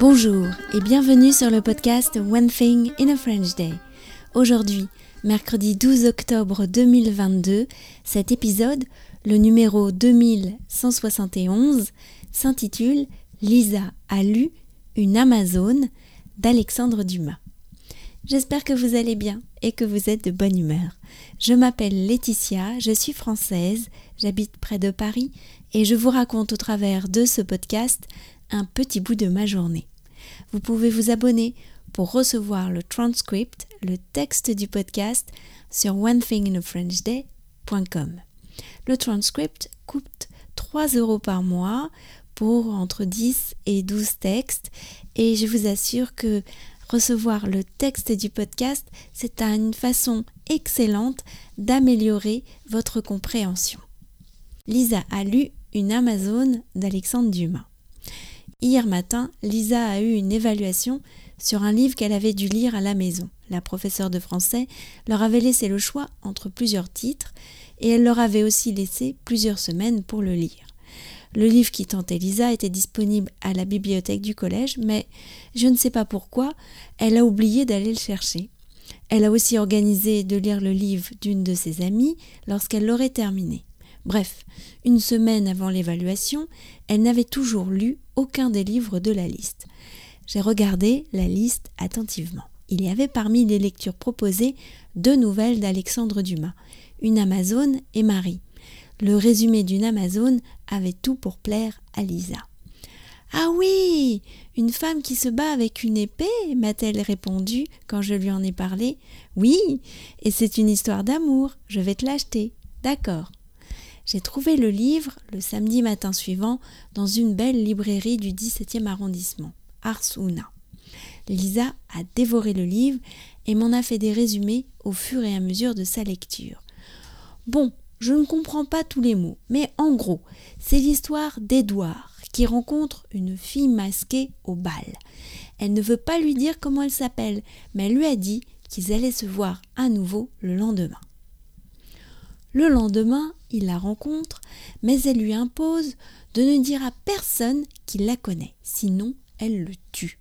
Bonjour et bienvenue sur le podcast One Thing in a French Day. Aujourd'hui, mercredi 12 octobre 2022, cet épisode, le numéro 2171, s'intitule Lisa a lu une Amazone d'Alexandre Dumas. J'espère que vous allez bien et que vous êtes de bonne humeur. Je m'appelle Laetitia, je suis française, j'habite près de Paris et je vous raconte au travers de ce podcast un petit bout de ma journée. Vous pouvez vous abonner pour recevoir le transcript, le texte du podcast sur onethinginafrenchday.com. Le transcript coûte 3 euros par mois pour entre 10 et 12 textes et je vous assure que recevoir le texte du podcast, c'est une façon excellente d'améliorer votre compréhension. Lisa a lu une Amazone d'Alexandre Dumas. Hier matin, Lisa a eu une évaluation sur un livre qu'elle avait dû lire à la maison. La professeure de français leur avait laissé le choix entre plusieurs titres et elle leur avait aussi laissé plusieurs semaines pour le lire. Le livre qui tentait Lisa était disponible à la bibliothèque du collège, mais je ne sais pas pourquoi, elle a oublié d'aller le chercher. Elle a aussi organisé de lire le livre d'une de ses amies lorsqu'elle l'aurait terminé. Bref, une semaine avant l'évaluation, elle n'avait toujours lu aucun des livres de la liste. J'ai regardé la liste attentivement. Il y avait parmi les lectures proposées deux nouvelles d'Alexandre Dumas, une Amazone et Marie. Le résumé d'une Amazone avait tout pour plaire à Lisa. Ah oui, une femme qui se bat avec une épée, m'a-t-elle répondu quand je lui en ai parlé. Oui, et c'est une histoire d'amour, je vais te l'acheter. D'accord. J'ai trouvé le livre le samedi matin suivant dans une belle librairie du 17e arrondissement, Arsuna. Lisa a dévoré le livre et m'en a fait des résumés au fur et à mesure de sa lecture. Bon, je ne comprends pas tous les mots, mais en gros, c'est l'histoire d'Edouard qui rencontre une fille masquée au bal. Elle ne veut pas lui dire comment elle s'appelle, mais elle lui a dit qu'ils allaient se voir à nouveau le lendemain. Le lendemain, il la rencontre, mais elle lui impose de ne dire à personne qu'il la connaît, sinon elle le tue.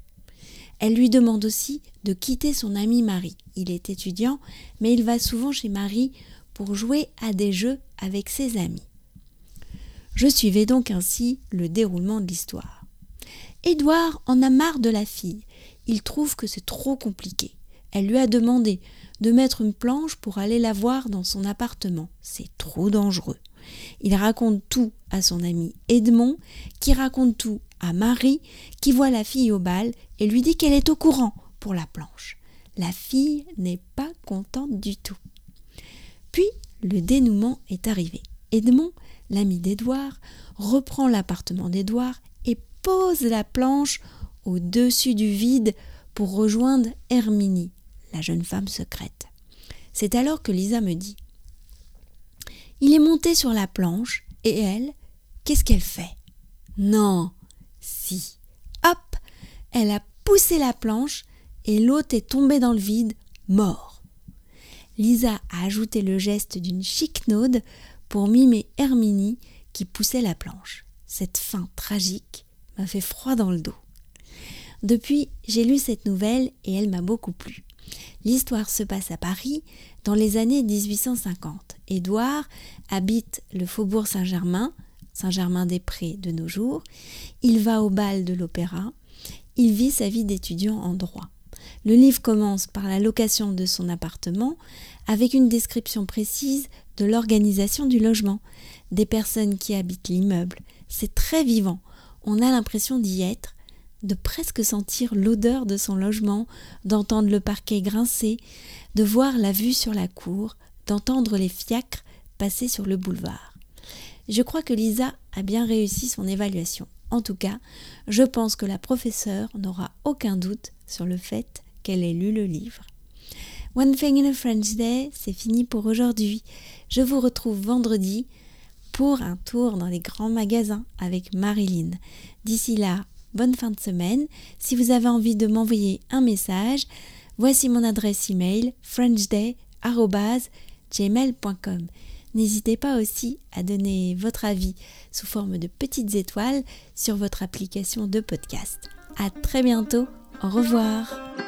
Elle lui demande aussi de quitter son ami Marie. Il est étudiant, mais il va souvent chez Marie pour jouer à des jeux avec ses amis. Je suivais donc ainsi le déroulement de l'histoire. Édouard en a marre de la fille. Il trouve que c'est trop compliqué. Elle lui a demandé de mettre une planche pour aller la voir dans son appartement. C'est trop dangereux. Il raconte tout à son ami Edmond, qui raconte tout à Marie, qui voit la fille au bal et lui dit qu'elle est au courant pour la planche. La fille n'est pas contente du tout. Puis le dénouement est arrivé. Edmond, l'ami d'Édouard, reprend l'appartement d'Édouard et pose la planche au-dessus du vide pour rejoindre Herminie, jeune femme secrète. C'est alors que Lisa me dit Il est monté sur la planche, et elle, qu'est-ce qu'elle fait? Non, si. Hop Elle a poussé la planche, et l'autre est tombé dans le vide, mort. Lisa a ajouté le geste d'une chicnaude pour mimer Herminie qui poussait la planche. Cette fin tragique m'a fait froid dans le dos. Depuis, j'ai lu cette nouvelle et elle m'a beaucoup plu. L'histoire se passe à Paris dans les années 1850. Édouard habite le faubourg Saint-Germain, Saint-Germain-des-Prés de nos jours. Il va au bal de l'opéra. Il vit sa vie d'étudiant en droit. Le livre commence par la location de son appartement avec une description précise de l'organisation du logement, des personnes qui habitent l'immeuble. C'est très vivant. On a l'impression d'y être de presque sentir l'odeur de son logement, d'entendre le parquet grincer, de voir la vue sur la cour, d'entendre les fiacres passer sur le boulevard. Je crois que Lisa a bien réussi son évaluation. En tout cas, je pense que la professeure n'aura aucun doute sur le fait qu'elle ait lu le livre. One Thing in a French Day, c'est fini pour aujourd'hui. Je vous retrouve vendredi pour un tour dans les grands magasins avec Marilyn. D'ici là, bonne fin de semaine. Si vous avez envie de m'envoyer un message, voici mon adresse email frenchday.gmail.com. N'hésitez pas aussi à donner votre avis sous forme de petites étoiles sur votre application de podcast. À très bientôt. Au revoir.